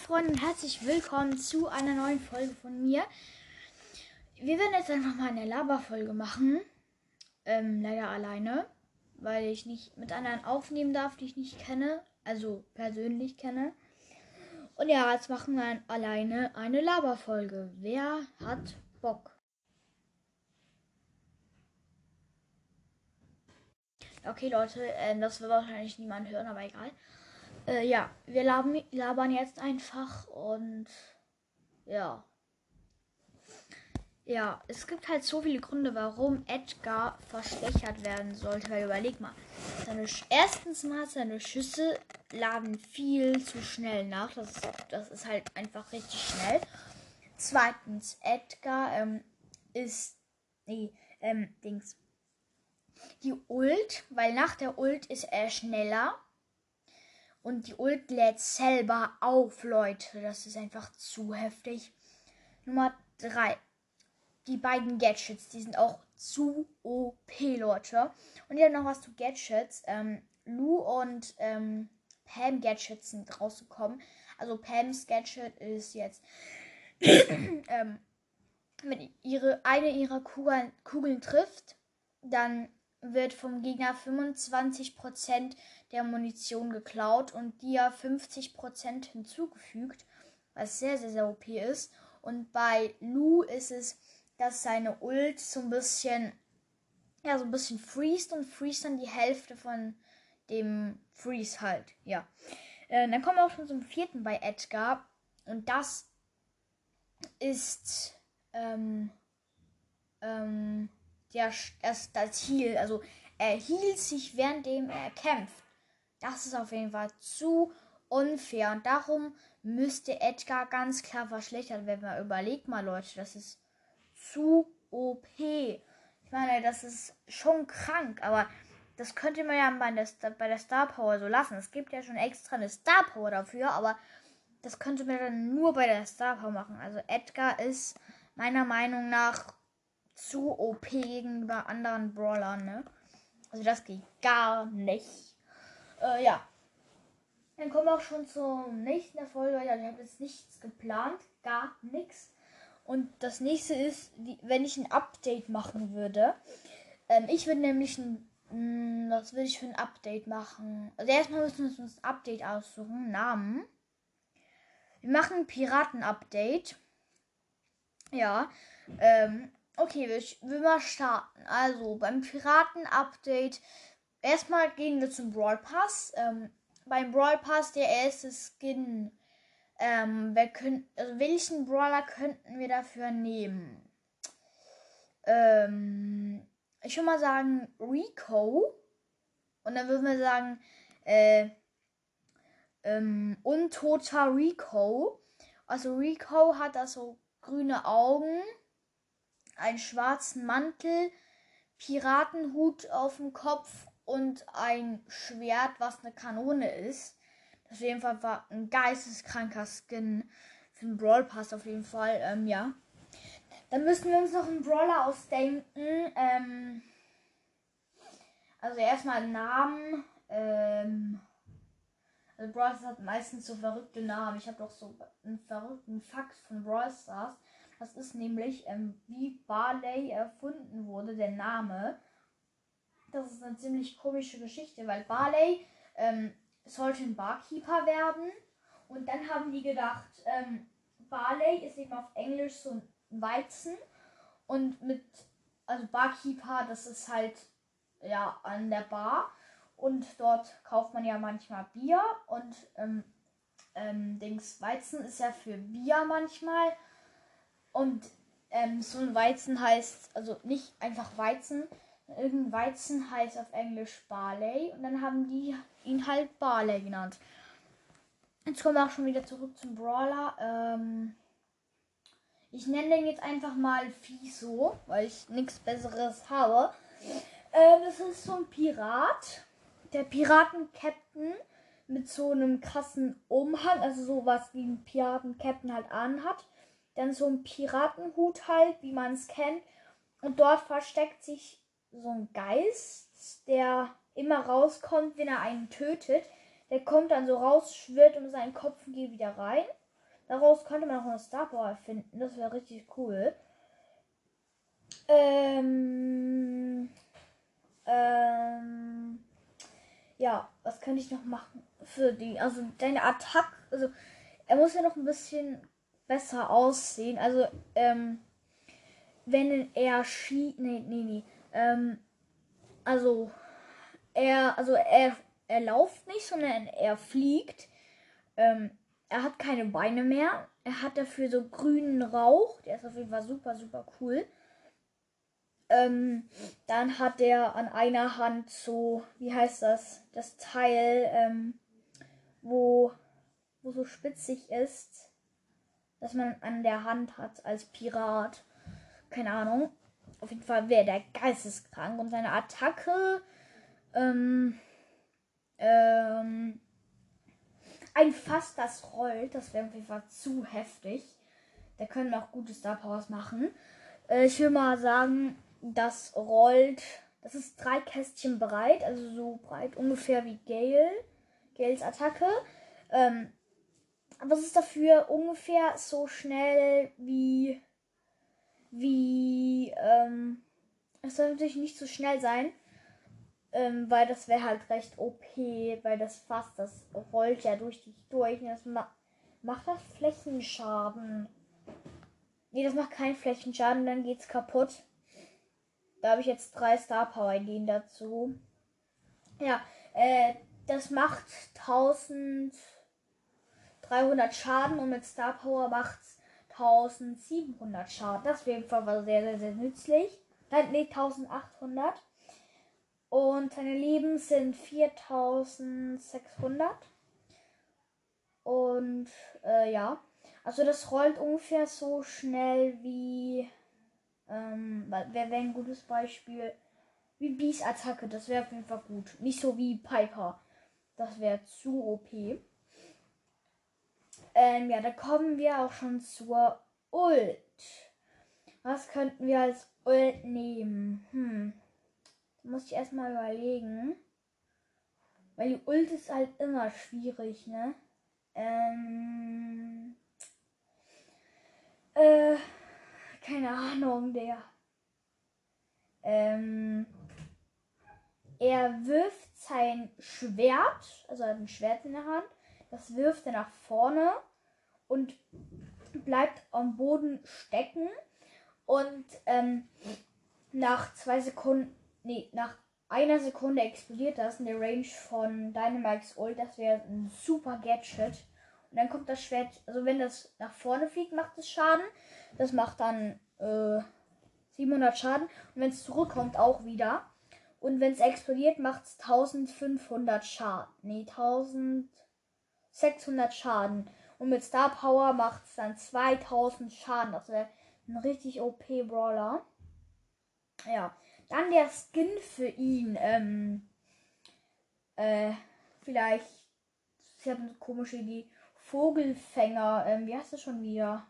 Freunde und herzlich willkommen zu einer neuen Folge von mir. Wir werden jetzt einfach mal eine Laberfolge machen. Ähm, leider alleine, weil ich nicht mit anderen aufnehmen darf, die ich nicht kenne, also persönlich kenne. Und ja, jetzt machen wir alleine eine Laberfolge. Wer hat Bock? Okay, Leute, ähm, das wird wahrscheinlich niemand hören, aber egal. Äh, ja, wir labern, labern jetzt einfach und ja. Ja, es gibt halt so viele Gründe, warum Edgar verschwächert werden sollte. Weil überleg mal, seine, erstens mal seine Schüsse laden viel zu schnell nach. Das ist, das ist halt einfach richtig schnell. Zweitens, Edgar ähm, ist, nee, ähm, Dings, die Ult, weil nach der Ult ist er schneller. Und die Ult lädt selber auf, Leute. Das ist einfach zu heftig. Nummer 3. Die beiden Gadgets, die sind auch zu OP, Leute. Und hier noch was zu Gadgets. Ähm, Lou und ähm, Pam Gadgets sind rausgekommen. Also Pams Gadget ist jetzt ähm, wenn ihre eine ihrer Kugeln, Kugeln trifft, dann wird vom Gegner 25% der Munition geklaut und dir 50% hinzugefügt, was sehr, sehr, sehr OP ist. Und bei Lu ist es, dass seine Ult so ein bisschen, ja, so ein bisschen freest und freest dann die Hälfte von dem Freeze halt, ja. Äh, dann kommen wir auch schon zum vierten bei Edgar und das ist, ähm, ähm, der, das, das Heal. Also er hielt sich, währenddem er kämpft. Das ist auf jeden Fall zu unfair. Und darum müsste Edgar ganz klar verschlechtert werden. Man überlegt mal, Leute, das ist zu OP. Ich meine, das ist schon krank, aber das könnte man ja bei der, bei der Star Power so lassen. Es gibt ja schon extra eine Star Power dafür, aber das könnte man dann nur bei der Star Power machen. Also Edgar ist meiner Meinung nach zu OP gegenüber anderen Brawlern, ne? Also das geht gar nicht. Äh, ja. Dann kommen wir auch schon zum nächsten Erfolg. Ja, ich habe jetzt nichts geplant. Gar nichts. Und das nächste ist, wie, wenn ich ein Update machen würde. Ähm, ich würde nämlich ein. Mh, was würde ich für ein Update machen? Also erstmal müssen wir uns ein Update aussuchen. Namen. Wir machen ein Piraten-Update. Ja. Ähm, Okay, wir, wir mal starten. Also beim Piraten-Update. Erstmal gehen wir zum Brawl Pass. Ähm, beim Brawl Pass der erste Skin. Ähm, könnt, also welchen Brawler könnten wir dafür nehmen? Ähm, ich würde mal sagen Rico. Und dann würden wir sagen, äh, ähm, untoter Rico. Also Rico hat da so grüne Augen einen schwarzen Mantel, Piratenhut auf dem Kopf und ein Schwert, was eine Kanone ist. Das auf jeden Fall war ein geisteskranker Skin für den Brawl Pass auf jeden Fall. Ähm, ja. Dann müssen wir uns noch einen Brawler ausdenken. Ähm, also erstmal Namen. Ähm, also Brawl Stars hat meistens so verrückte Namen. Ich habe doch so einen verrückten Fakt von Brawl Stars. Das ist nämlich, ähm, wie Barley erfunden wurde, der Name. Das ist eine ziemlich komische Geschichte, weil Barley ähm, sollte ein Barkeeper werden. Und dann haben die gedacht, ähm, Barley ist eben auf Englisch so ein Weizen. Und mit, also Barkeeper, das ist halt ja an der Bar. Und dort kauft man ja manchmal Bier. Und ähm, ähm, Dings Weizen ist ja für Bier manchmal. Und ähm, so ein Weizen heißt, also nicht einfach Weizen, irgendein Weizen heißt auf Englisch Barley und dann haben die ihn halt Barley genannt. Jetzt kommen wir auch schon wieder zurück zum Brawler. Ähm, ich nenne den jetzt einfach mal Fiso, weil ich nichts Besseres habe. Ähm, das ist so ein Pirat. Der Piraten-Captain mit so einem krassen Umhang, also sowas wie ein Piraten-Captain halt anhat. Dann so ein Piratenhut halt, wie man es kennt. Und dort versteckt sich so ein Geist, der immer rauskommt, wenn er einen tötet. Der kommt dann so raus, schwirrt um seinen Kopf und geht wieder rein. Daraus könnte man auch eine Star Power finden. Das wäre richtig cool. Ähm, ähm, ja, was kann ich noch machen für die? Also deine Attacke, also er muss ja noch ein bisschen besser aussehen. Also, ähm, wenn er schießt, nee, nee, nee, ähm, also er, also er, er lauft nicht, sondern er fliegt. Ähm, er hat keine Beine mehr. Er hat dafür so grünen Rauch. Der ist auf jeden Fall super, super cool. Ähm, dann hat er an einer Hand so, wie heißt das? Das Teil, ähm, wo, wo so spitzig ist, dass man an der Hand hat als Pirat. Keine Ahnung. Auf jeden Fall wäre der geisteskrank und seine Attacke, ähm, ähm, ein Fass, das rollt, das wäre auf jeden Fall zu heftig. Da können wir auch gute Star Powers machen. Äh, ich will mal sagen, das rollt. Das ist drei Kästchen breit, also so breit ungefähr wie Gale. Gales Attacke. Ähm, aber es ist dafür ungefähr so schnell wie. wie. Ähm, es soll natürlich nicht so schnell sein. Ähm, weil das wäre halt recht OP, weil das fast, das rollt ja durch dich durch. Und das ma macht das Flächenschaden. Nee, das macht keinen Flächenschaden, dann geht's kaputt. Da habe ich jetzt drei Star Power Ideen dazu. Ja, äh, das macht 1300 Schaden und mit Star Power macht es 1700 Schaden. Das wäre einfach sehr, sehr, sehr nützlich. Nein, nee, 1800. Und seine Leben sind 4600. Und äh, ja, also das rollt ungefähr so schnell wie ähm, wäre wär ein gutes Beispiel. Wie Bees Attacke, das wäre auf jeden Fall gut. Nicht so wie Piper. Das wäre zu OP. Ähm, ja, da kommen wir auch schon zur Ult. Was könnten wir als Ult nehmen? Hm. Muss ich erstmal überlegen. Weil die Ult ist halt immer schwierig, ne? Ähm. Äh keine Ahnung, der. Ähm, er wirft sein Schwert, also ein Schwert in der Hand, das wirft er nach vorne und bleibt am Boden stecken. Und ähm, nach zwei Sekunden, nee, nach einer Sekunde explodiert das in der Range von Dynamax Ult. Das wäre ein super Gadget. Und dann kommt das Schwert, also wenn das nach vorne fliegt, macht es Schaden. Das macht dann äh, 700 Schaden. Und wenn es zurückkommt, auch wieder. Und wenn es explodiert, macht es 1500 Schaden. Nee, 1600 Schaden. Und mit Star Power macht es dann 2000 Schaden. Das wäre ein richtig OP-Brawler. Ja. Dann der Skin für ihn. Ähm, äh, vielleicht. Ich habe eine komische Idee. Vogelfänger, ähm, wie heißt das schon wieder?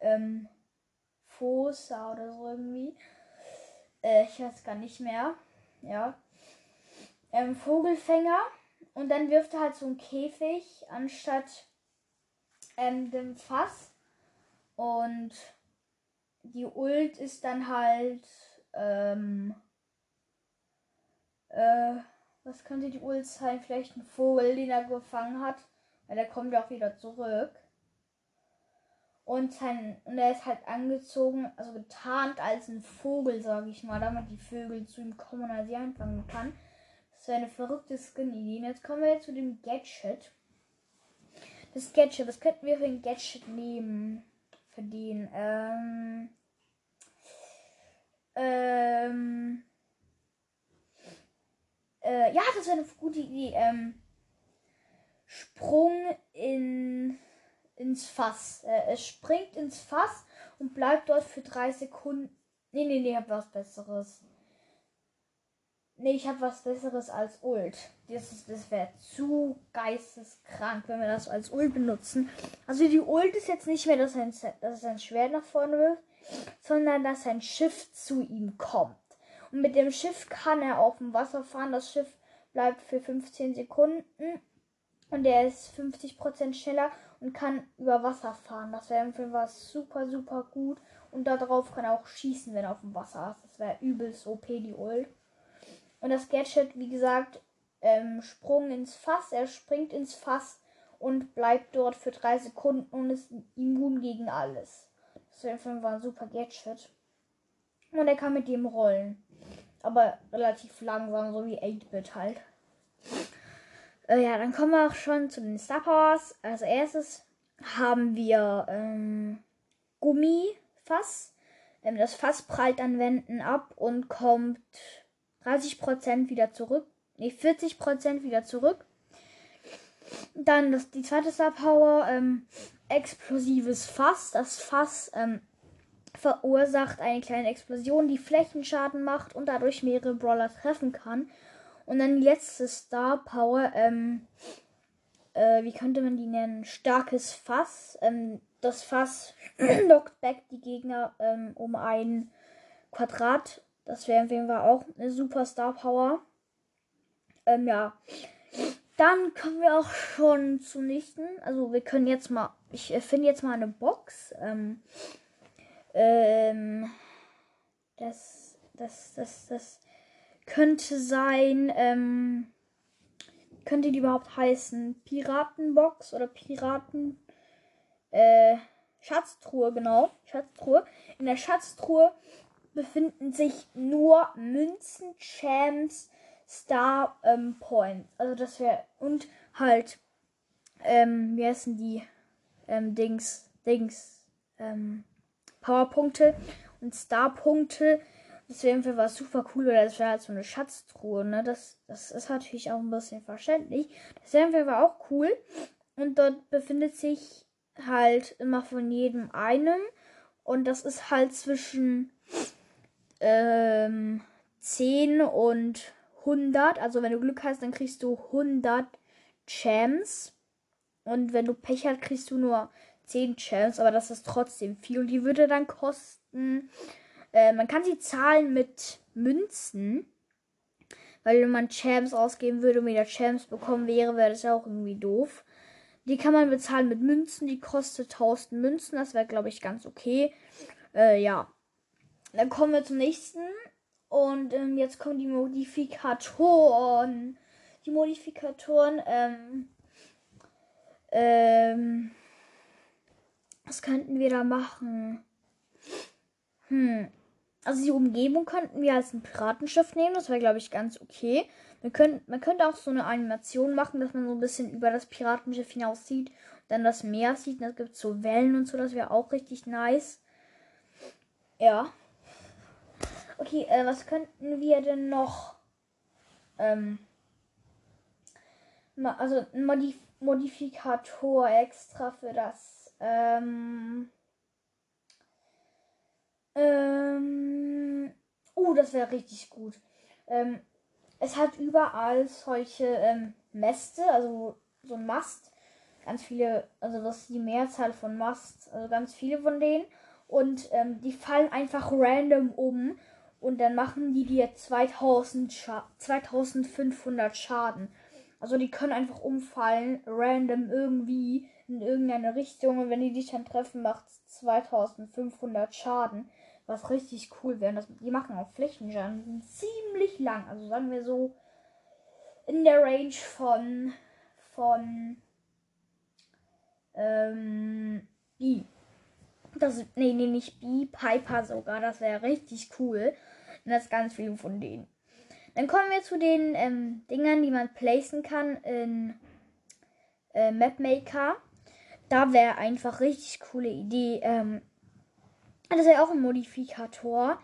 Ähm, Fosa oder so irgendwie. Äh, ich weiß gar nicht mehr. Ja. Ähm, Vogelfänger. Und dann wirft er halt so einen Käfig anstatt ähm, dem Fass. Und die Ult ist dann halt. Ähm, äh, was könnte die Ult sein? Vielleicht ein Vogel, den er gefangen hat. Weil der kommt ja auch wieder zurück. Und, sein, und er ist halt angezogen, also getarnt als ein Vogel, sage ich mal, damit die Vögel zu ihm kommen und er sie einfangen kann. Ist eine verrückte Skin-Idee. Jetzt kommen wir zu dem Gadget. Das Gadget, was könnten wir für ein Gadget nehmen? Für den, ähm. Ähm. Äh, ja, das wäre eine gute Idee. Ähm. Sprung in, ins Fass. Äh, es springt ins Fass und bleibt dort für drei Sekunden. Nee, nee, nee, hab was Besseres. Nee, ich hab was Besseres als Ult. Das, das wäre zu geisteskrank, wenn wir das als Ult benutzen. Also die Ult ist jetzt nicht mehr, dass ein, dass ein Schwert nach vorne wirft, sondern dass ein Schiff zu ihm kommt. Und mit dem Schiff kann er auf dem Wasser fahren. Das Schiff bleibt für 15 Sekunden Und der ist 50% schneller und kann über Wasser fahren. Das wäre im Film was super, super gut. Und darauf kann er auch schießen, wenn er auf dem Wasser ist. Das wäre übelst OP, die Ult. Und das Gadget, wie gesagt, ähm, Sprung ins Fass. Er springt ins Fass und bleibt dort für drei Sekunden und ist immun gegen alles. Das war ein super Gadget. Und er kann mit dem rollen. Aber relativ langsam, so wie 8-Bit halt. Äh, ja, dann kommen wir auch schon zu den Star Powers. Als erstes haben wir ähm, Gummifass. Ähm, das Fass prallt an Wänden ab und kommt 30% wieder zurück. Ne, 40% wieder zurück. Dann das, die zweite Star Power, ähm, explosives Fass. Das Fass ähm, verursacht eine kleine Explosion, die Flächenschaden macht und dadurch mehrere Brawler treffen kann. Und dann die letzte Star Power, ähm, äh, wie könnte man die nennen? Starkes Fass. Ähm, das Fass lockt back die Gegner ähm, um ein Quadrat. Das wäre auf jeden Fall auch eine super Star Power. Ähm, ja. Dann kommen wir auch schon zum nächsten. Also wir können jetzt mal, ich finde jetzt mal eine Box. Ähm, ähm, das, das, das, das könnte sein, ähm, könnte die überhaupt heißen? Piratenbox oder Piraten, äh, Schatztruhe, genau, Schatztruhe. In der Schatztruhe befinden sich nur Münzen, Champs, Star ähm, Points. Also das wäre und halt, ähm, wie heißen die ähm, Dings, Dings, ähm, Powerpunkte und Starpunkte das wäre was super cool, weil das wäre halt so eine Schatztruhe, ne? Das, das ist natürlich auch ein bisschen verständlich. Das wäre auch cool. Und dort befindet sich halt immer von jedem einem. Und das ist halt zwischen ähm, 10 und 100. Also wenn du Glück hast, dann kriegst du 100 Champs. Und wenn du Pech hast, kriegst du nur 10 Champs. Aber das ist trotzdem viel. Und die würde dann kosten äh, man kann sie zahlen mit Münzen. Weil wenn man Champs ausgeben würde und wieder Champs bekommen wäre, wäre das ja auch irgendwie doof. Die kann man bezahlen mit Münzen. Die kostet 1000 Münzen. Das wäre, glaube ich, ganz okay. Äh, ja. Dann kommen wir zum nächsten. Und ähm, jetzt kommen die Modifikatoren. Die Modifikatoren, ähm, ähm, was könnten wir da machen? Hm. Also die Umgebung könnten wir als ein Piratenschiff nehmen. Das wäre, glaube ich, ganz okay. Wir können, man könnte auch so eine Animation machen, dass man so ein bisschen über das Piratenschiff hinaus sieht. Dann das Meer sieht. Und es gibt so Wellen und so. Das wäre auch richtig nice. Ja. Okay, äh, was könnten wir denn noch? Ähm, also ein Modif Modifikator extra für das. Ähm, ähm, oh, das wäre richtig gut. Ähm, es hat überall solche ähm, Mäste, also so ein Mast. Ganz viele, also das ist die Mehrzahl von Mast, also ganz viele von denen. Und ähm, die fallen einfach random um und dann machen die dir 2000 Scha 2500 Schaden. Also die können einfach umfallen, random irgendwie in irgendeine Richtung und wenn die dich dann treffen, macht es 2500 Schaden was richtig cool wäre. die machen auch Flächenschaden ziemlich lang. Also sagen wir so in der Range von von ähm, B. Das, nee, nee, nicht B, Piper sogar. Das wäre richtig cool. Und das ganz viel von denen. Dann kommen wir zu den ähm, Dingern, die man placen kann in äh, Mapmaker. Da wäre einfach richtig coole Idee. Ähm, das ja auch ein Modifikator.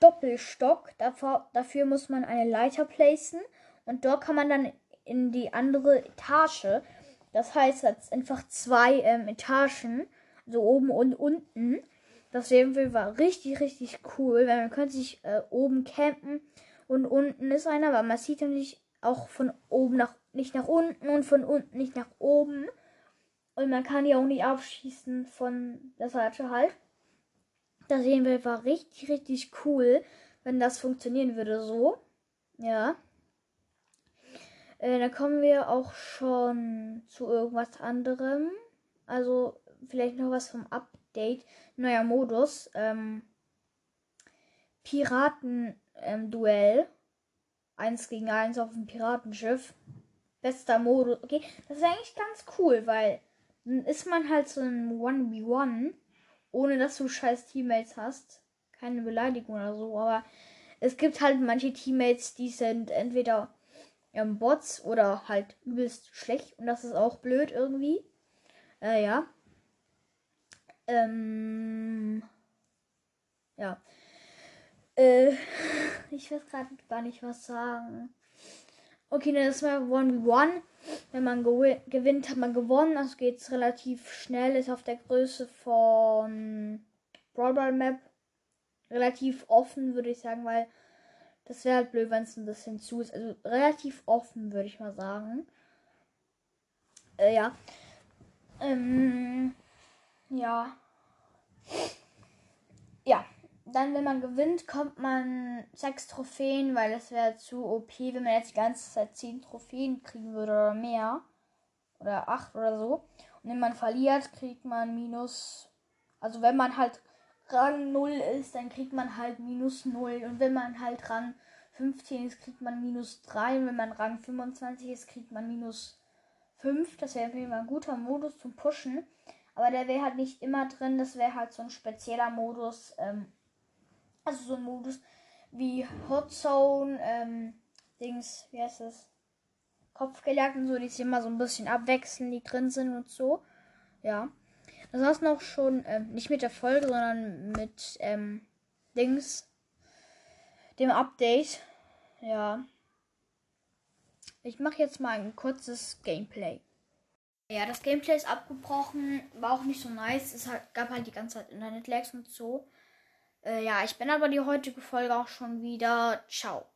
Doppelstock. Davor, dafür muss man eine Leiter placen. Und dort kann man dann in die andere Etage. Das heißt, jetzt einfach zwei ähm, Etagen. So oben und unten. Das war richtig, richtig cool. Weil man könnte sich äh, oben campen und unten ist einer, aber man sieht nämlich auch von oben nach nicht nach unten und von unten nicht nach oben. Und man kann die auch nicht abschießen von der Seite halt. Das sehen wir war richtig, richtig cool, wenn das funktionieren würde so. Ja. Äh, dann kommen wir auch schon zu irgendwas anderem. Also vielleicht noch was vom Update. Neuer Modus. Ähm, Piraten-Duell. Ähm, eins gegen eins auf dem Piratenschiff. Bester Modus. Okay, das ist eigentlich ganz cool, weil dann ist man halt so ein 1v1, ohne dass du scheiß Teammates hast. Keine Beleidigung oder so, aber es gibt halt manche Teammates, die sind entweder ähm, Bots oder halt übelst schlecht und das ist auch blöd irgendwie. Äh, ja. Ähm, ja. Äh, ich weiß gerade gar nicht was sagen. Okay, dann ist mal 1v1. Wenn man gewinnt, hat man gewonnen. Also geht es relativ schnell. Ist auf der Größe von Brawl Map relativ offen, würde ich sagen, weil das wäre halt blöd, wenn es ein bisschen zu ist. Also relativ offen, würde ich mal sagen. Äh, ja. Ähm, ja. Ja. Dann, wenn man gewinnt, kommt man sechs Trophäen, weil das wäre zu OP, wenn man jetzt die ganze Zeit zehn Trophäen kriegen würde oder mehr. Oder acht oder so. Und wenn man verliert, kriegt man minus. Also wenn man halt Rang 0 ist, dann kriegt man halt minus 0. Und wenn man halt Rang 15 ist, kriegt man minus 3. Und wenn man Rang 25 ist, kriegt man minus 5. Das wäre immer ein guter Modus zum Pushen. Aber der wäre halt nicht immer drin. Das wäre halt so ein spezieller Modus. Ähm, also so ein Modus wie Hot Zone, ähm, Dings, wie heißt das? Kopfgejagt und so, die sich immer so ein bisschen abwechseln, die drin sind und so. Ja. Das war's noch schon, ähm, nicht mit der Folge, sondern mit ähm, Dings, dem Update. Ja. Ich mache jetzt mal ein kurzes Gameplay. Ja, das Gameplay ist abgebrochen, war auch nicht so nice. Es gab halt die ganze Zeit Internet-Lags und so. Äh, ja, ich bin aber die heutige Folge auch schon wieder. Ciao.